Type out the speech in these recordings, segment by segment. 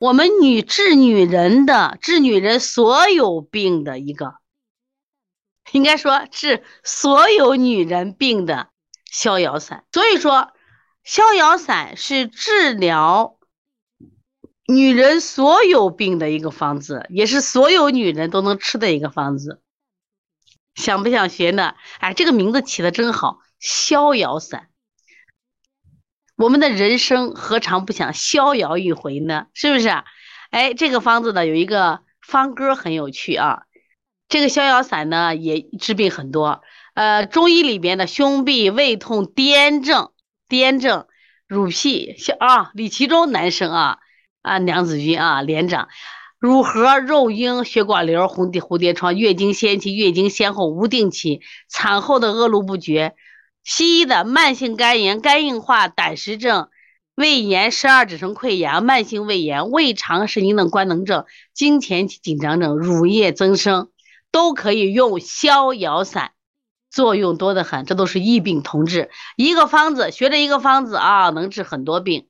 我们女治女人的治女人所有病的一个，应该说治所有女人病的逍遥散。所以说，逍遥散是治疗女人所有病的一个方子，也是所有女人都能吃的一个方子。想不想学呢？哎，这个名字起的真好，逍遥散。我们的人生何尝不想逍遥一回呢？是不是？哎，这个方子呢有一个方歌很有趣啊。这个逍遥散呢也治病很多，呃，中医里边的胸痹、胃痛、癫症、癫症、乳癖，啊，李其中男生啊啊，娘子军啊，连长。乳核、肉婴、血管瘤、红蝶蝴蝶疮、月经先期、月经先后无定期、产后的恶露不绝。西医的慢性肝炎、肝硬化、胆石症、胃炎、十二指肠溃疡、慢性胃炎、胃肠神经等官能症、经前紧张症、乳液增生，都可以用逍遥散，作用多得很。这都是异病同治，一个方子学着一个方子啊，能治很多病。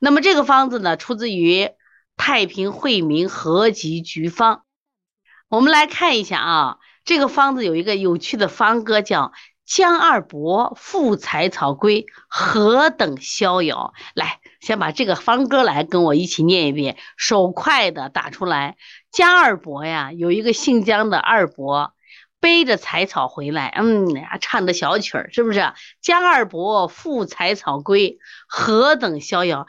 那么这个方子呢，出自于。太平惠民合集局方，我们来看一下啊，这个方子有一个有趣的方歌，叫江二伯附采草归，何等逍遥。来，先把这个方歌来跟我一起念一遍，手快的打出来。江二伯呀，有一个姓江的二伯，背着采草回来，嗯，唱的小曲儿，是不是？江二伯附采草归，何等逍遥。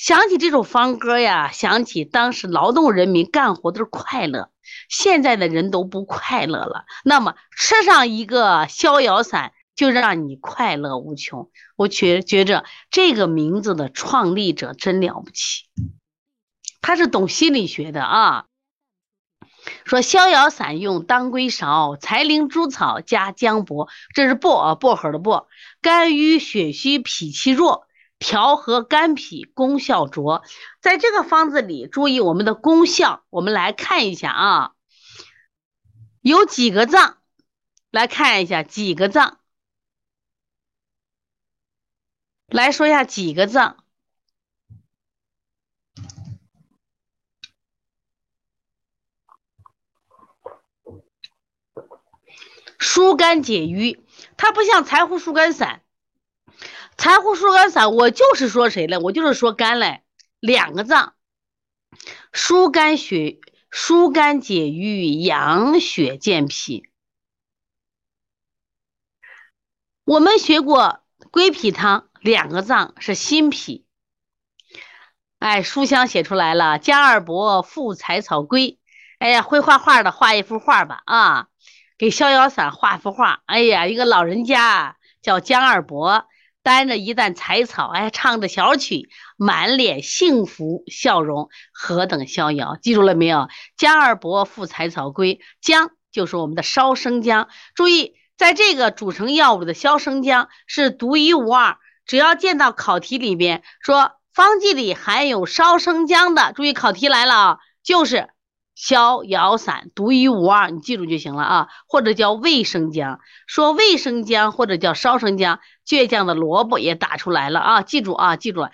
想起这首方歌呀，想起当时劳动人民干活都是快乐，现在的人都不快乐了。那么吃上一个逍遥散，就让你快乐无穷。我觉觉着这个名字的创立者真了不起，他是懂心理学的啊。说逍遥散用当归芍、柴灵猪草加姜柏，这是薄啊薄荷的薄，肝郁血虚脾气弱。调和肝脾，功效卓。在这个方子里，注意我们的功效，我们来看一下啊，有几个脏，来看一下几个脏，来说一下几个脏，疏肝解郁，它不像柴胡疏肝散。柴胡疏肝散，我就是说谁嘞？我就是说肝嘞，两个脏，疏肝血、疏肝解郁、养血健脾。我们学过归脾汤，两个脏是心脾。哎，书香写出来了，姜二伯附采草归。哎呀，会画画的画一幅画吧啊，给逍遥散画幅画。哎呀，一个老人家叫姜二伯。担着一担柴草，哎，唱着小曲，满脸幸福笑容，何等逍遥！记住了没有？姜二伯附采草归，姜就是我们的烧生姜。注意，在这个组成药物的消生姜是独一无二。只要见到考题里边说方剂里含有烧生姜的，注意考题来了啊，就是。逍遥散独一无二，你记住就行了啊。或者叫味生姜，说味生姜或者叫烧生姜，倔强的萝卜也打出来了啊。记住啊，记住了，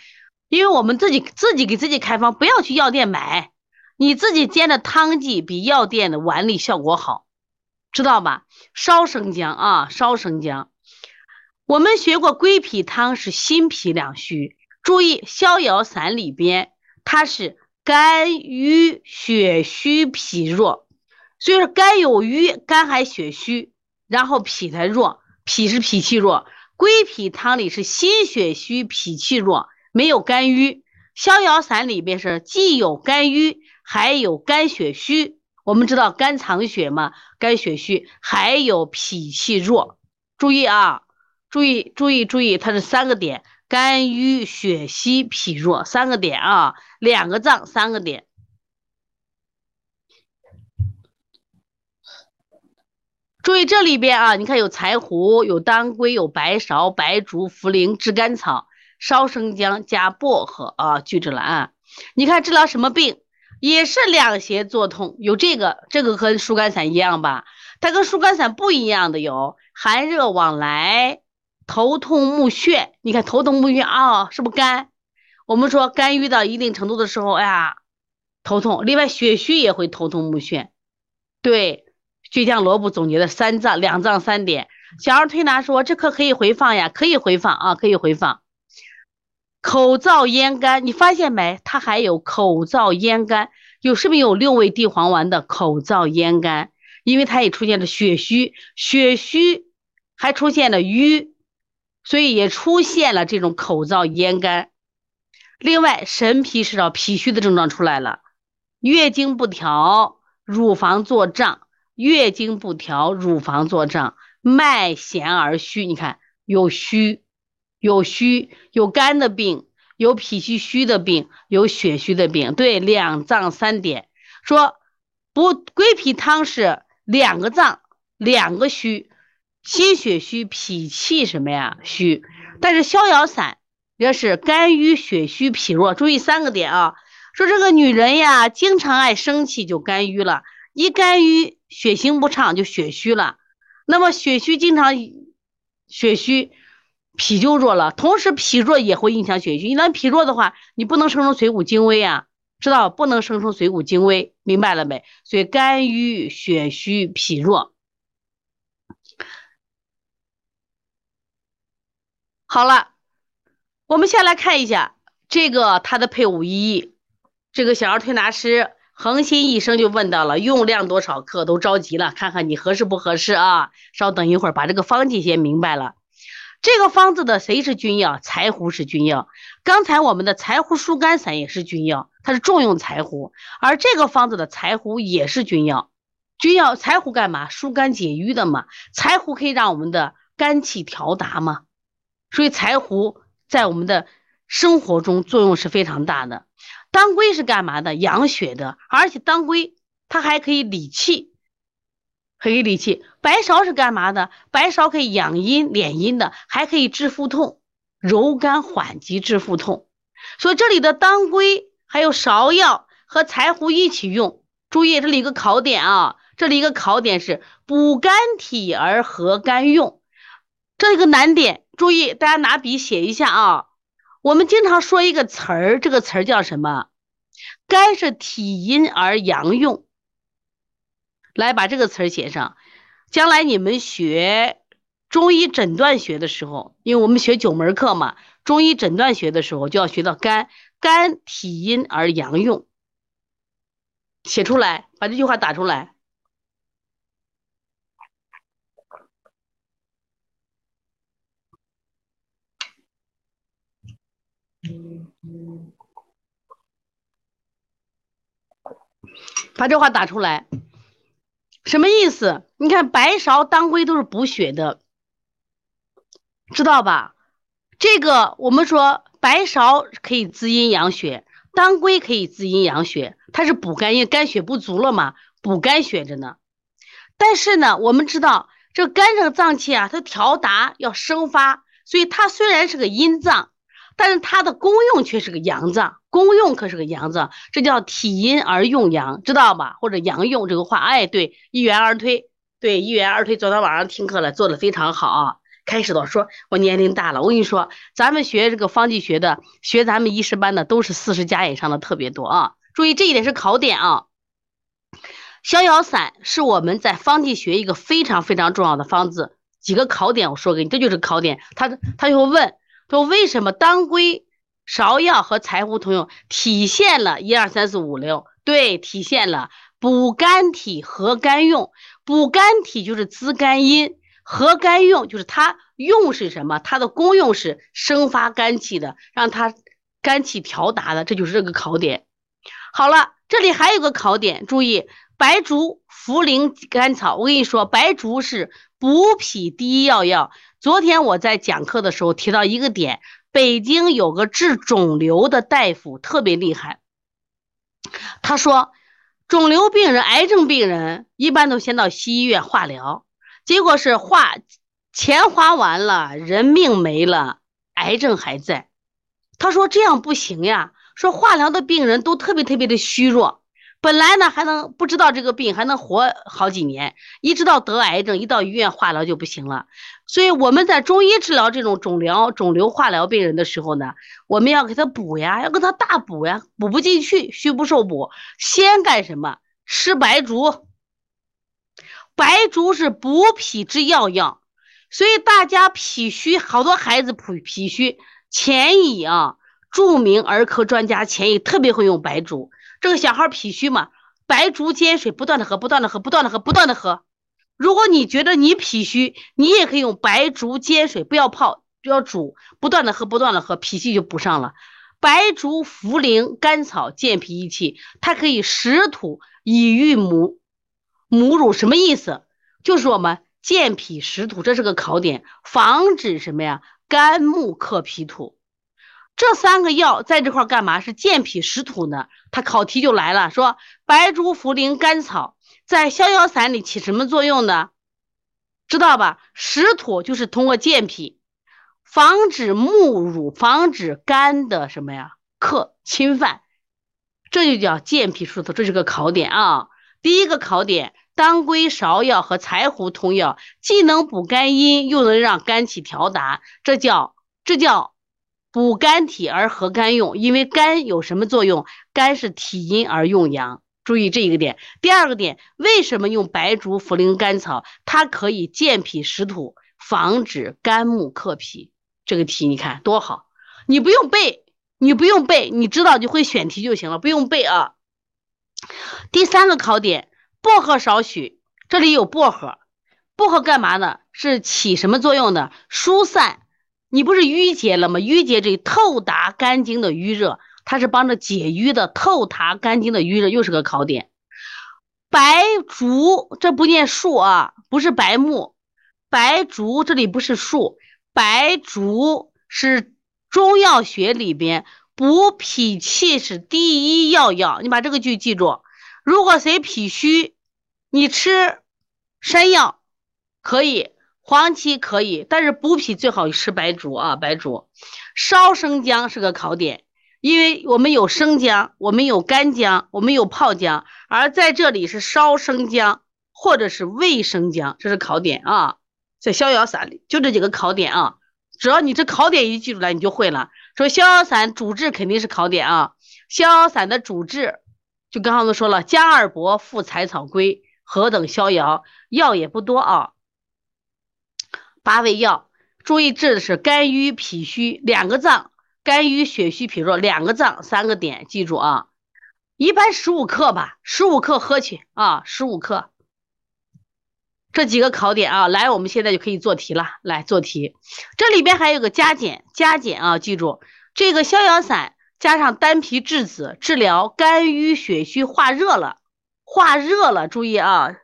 因为我们自己自己给自己开方，不要去药店买，你自己煎的汤剂比药店的丸粒效果好，知道吧？烧生姜啊，烧生姜。我们学过归脾汤是心脾两虚，注意逍遥散里边它是。肝郁血虚脾弱，所以说肝有瘀，肝还血虚，然后脾才弱，脾是脾气弱。归脾汤里是心血虚，脾气弱，没有肝郁。逍遥散里边是既有肝郁，还有肝血虚。我们知道肝藏血嘛，肝血虚，还有脾气弱。注意啊，注意注意注意，它是三个点。肝郁血虚脾弱三个点啊，两个脏三个点。注意这里边啊，你看有柴胡、有当归、有白芍、白术、茯苓、炙甘草、烧生姜加薄荷啊，记着了啊。你看治疗什么病？也是两胁作痛，有这个，这个和疏肝散一样吧？它跟疏肝散不一样的有寒热往来。头痛目眩，你看头痛目眩啊，是不是肝？我们说肝郁到一定程度的时候，哎呀，头痛。另外血虚也会头痛目眩。对，倔强萝卜总结的三脏两脏三点。小儿推拿说这课可以回放呀，可以回放啊，可以回放。口燥咽干，你发现没？它还有口燥咽干，有是不是有六味地黄丸的口燥咽干？因为它也出现了血虚，血虚还出现了瘀，所以也出现了这种口燥咽干。另外，神疲是找脾虚的症状出来了，月经不调，乳房作胀，月经不调，乳房作胀。脉弦而虚，你看有虚，有虚，有肝的病，有脾气虚的病，有血虚的病。对，两脏三点，说不归脾汤是两个脏，两个虚，心血虚，脾气什么呀虚。但是逍遥散也是肝郁血虚脾弱，注意三个点啊。说这个女人呀，经常爱生气就肝郁了，一肝郁血行不畅就血虚了。那么血虚经常血虚，脾就弱了，同时脾弱也会影响血虚。一旦脾弱的话，你不能生成水谷精微啊，知道不能生成水谷精微，明白了没？所以肝郁血虚脾弱。好了，我们先来看一下这个它的配伍意义，这个小儿推拿师。恒心一生就问到了用量多少克，都着急了，看看你合适不合适啊？稍等一会儿，把这个方剂先明白了。这个方子的谁是君药？柴胡是君药。刚才我们的柴胡疏肝散也是君药，它是重用柴胡，而这个方子的柴胡也是君药。君药柴胡干嘛？疏肝解郁的嘛。柴胡可以让我们的肝气调达嘛。所以柴胡在我们的生活中作用是非常大的。当归是干嘛的？养血的，而且当归它还可以理气，可以理气。白芍是干嘛的？白芍可以养阴敛阴的，还可以治腹痛，柔肝缓急治腹痛。所以这里的当归还有芍药和柴胡一起用。注意这里一个考点啊，这里一个考点是补肝体而和肝用，这一个难点。注意大家拿笔写一下啊。我们经常说一个词儿，这个词儿叫什么？肝是体阴而阳用。来把这个词儿写上，将来你们学中医诊断学的时候，因为我们学九门课嘛，中医诊断学的时候就要学到肝，肝体阴而阳用。写出来，把这句话打出来。把这话打出来，什么意思？你看白芍、当归都是补血的，知道吧？这个我们说白芍可以滋阴养血，当归可以滋阴养血，它是补肝，因为肝血不足了嘛，补肝血着呢。但是呢，我们知道这肝这个脏器啊，它调达要生发，所以它虽然是个阴脏。但是它的功用却是个阳脏，功用可是个阳脏，这叫体阴而用阳，知道吧？或者阳用这个话，哎，对，一元二推，对，一元二推。昨天晚上听课了，做的非常好啊。开始的说，我年龄大了，我跟你说，咱们学这个方剂学的，学咱们医师班的都是四十加以上的特别多啊。注意这一点是考点啊。逍遥散是我们在方剂学一个非常非常重要的方子，几个考点我说给你，这就是考点。他他就会问。说为什么当归、芍药和柴胡通用？体现了一二三四五六，对，体现了补肝体和肝用。补肝体就是滋肝阴，和肝用就是它用是什么？它的功用是生发肝气的，让它肝气调达的，这就是这个考点。好了，这里还有个考点，注意白术、茯苓、甘草。我跟你说，白术是补脾第一要药。昨天我在讲课的时候提到一个点，北京有个治肿瘤的大夫特别厉害。他说，肿瘤病人、癌症病人一般都先到西医院化疗，结果是化钱花完了，人命没了，癌症还在。他说这样不行呀，说化疗的病人都特别特别的虚弱，本来呢还能不知道这个病还能活好几年，一直到得癌症，一到医院化疗就不行了。所以我们在中医治疗这种肿瘤、肿瘤化疗病人的时候呢，我们要给他补呀，要给他大补呀，补不进去，虚不受补，先干什么？吃白术。白术是补脾之要药，所以大家脾虚，好多孩子脾脾虚，钱乙啊，著名儿科专家钱乙特别会用白术。这个小孩脾虚嘛，白术煎水，不断的喝，不断的喝，不断的喝，不断的喝。如果你觉得你脾虚，你也可以用白术煎水，不要泡，就要煮，不断的喝，不断的喝，脾气就补上了。白术、茯苓、甘草健脾益气，它可以食土以育母母乳，什么意思？就是我们健脾食土，这是个考点，防止什么呀？肝木克脾土。这三个药在这块干嘛？是健脾食土呢？它考题就来了，说白术、茯苓、甘草在逍遥散里起什么作用呢？知道吧？食土就是通过健脾，防止木乳，防止肝的什么呀？克侵犯，这就叫健脾食土，这是个考点啊。第一个考点，当归、芍药和柴胡通药，既能补肝阴，又能让肝气调达，这叫这叫。补肝体而和肝用，因为肝有什么作用？肝是体阴而用阳，注意这一个点。第二个点，为什么用白术、茯苓、甘草？它可以健脾实土，防止肝木克脾。这个题你看多好，你不用背，你不用背，你知道就会选题就行了，不用背啊。第三个考点，薄荷少许，这里有薄荷，薄荷干嘛呢？是起什么作用的？疏散。你不是淤结了吗？淤结这透达肝经的淤热，它是帮着解淤的。透达肝经的淤热又是个考点。白术这不念术啊，不是白木。白术这里不是术，白术是中药学里边补脾气是第一要药。你把这个句记住。如果谁脾虚，你吃山药可以。黄芪可以，但是补脾最好吃白术啊，白术。烧生姜是个考点，因为我们有生姜，我们有干姜，我们有泡姜，而在这里是烧生姜或者是味生姜，这是考点啊。在逍遥散里就这几个考点啊，只要你这考点一记住来，你就会了。说逍遥散主治肯定是考点啊，逍遥散的主治就刚刚都说了，加二伯、附柴草、归何等逍遥，药也不多啊。八味药，注意治的是肝郁脾虚两个脏，肝郁血虚脾弱两个脏三个点，记住啊，一般十五克吧，十五克喝去啊，十五克。这几个考点啊，来，我们现在就可以做题了，来做题。这里边还有个加减，加减啊，记住这个逍遥散加上丹皮质子，治疗肝郁血虚化热了，化热了，注意啊，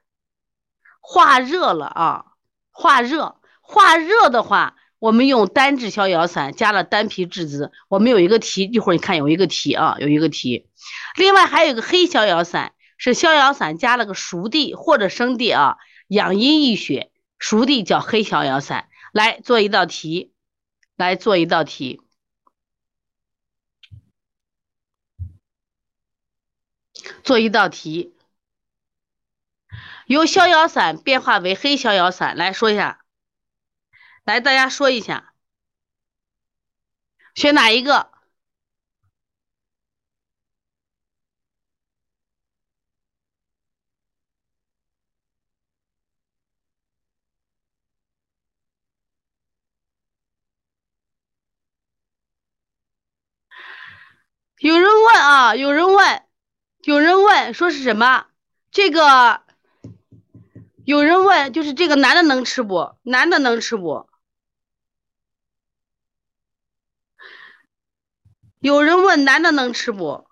化热了啊，化热。化热的话，我们用单质逍遥散加了丹皮质子。我们有一个题，一会儿你看有一个题啊，有一个题。另外还有一个黑逍遥散，是逍遥散加了个熟地或者生地啊，养阴益血，熟地叫黑逍遥散。来做一道题，来做一道题，做一道题，由逍遥散变化为黑逍遥散，来说一下。来，大家说一下，选哪一个？有人问啊，有人问，有人问，说是什么？这个有人问，就是这个男的能吃不？男的能吃不？有人问男的能吃不？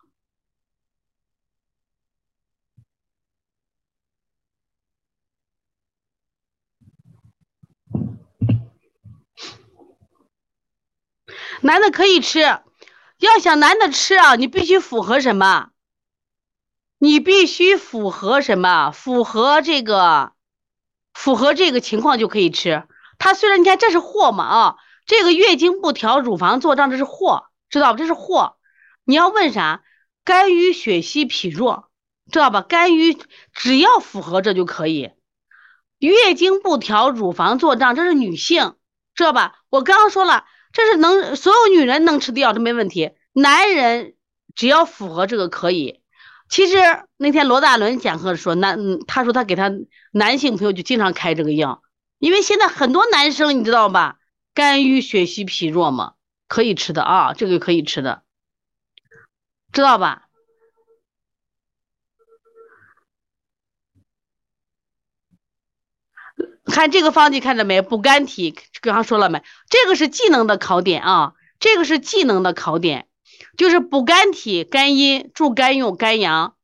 男的可以吃，要想男的吃啊，你必须符合什么？你必须符合什么？符合这个，符合这个情况就可以吃。他虽然你看这是祸嘛啊，这个月经不调，乳房做胀，这是祸。知道吧？这是祸。你要问啥？肝郁血虚脾弱，知道吧？肝郁只要符合这就可以。月经不调，乳房作胀，这是女性，知道吧？我刚刚说了，这是能所有女人能吃的药都没问题，男人只要符合这个可以。其实那天罗大伦讲课说，男他说他给他男性朋友就经常开这个药，因为现在很多男生你知道吧，肝郁血虚脾弱嘛，可以吃的啊，这个可以吃的，知道吧？看这个方剂看着没？补肝体，刚刚说了没？这个是技能的考点啊，这个是技能的考点，就是补肝体、肝阴、助肝用、肝阳。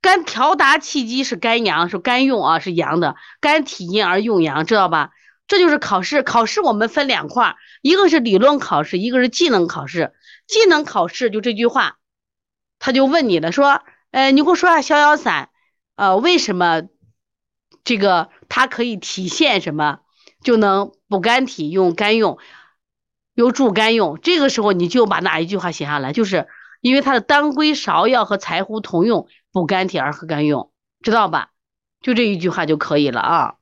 肝调达气机是肝阳，是肝用啊，是阳的。肝体阴而用阳，知道吧？这就是考试。考试我们分两块，一个是理论考试，一个是技能考试。技能考试就这句话，他就问你了，说，呃，你给我说下逍遥散，呃，为什么？这个它可以体现什么？就能补肝体用肝用，有助肝用。这个时候你就把哪一句话写下来？就是因为它的当归芍药和柴胡同用，补肝体而和肝用，知道吧？就这一句话就可以了啊。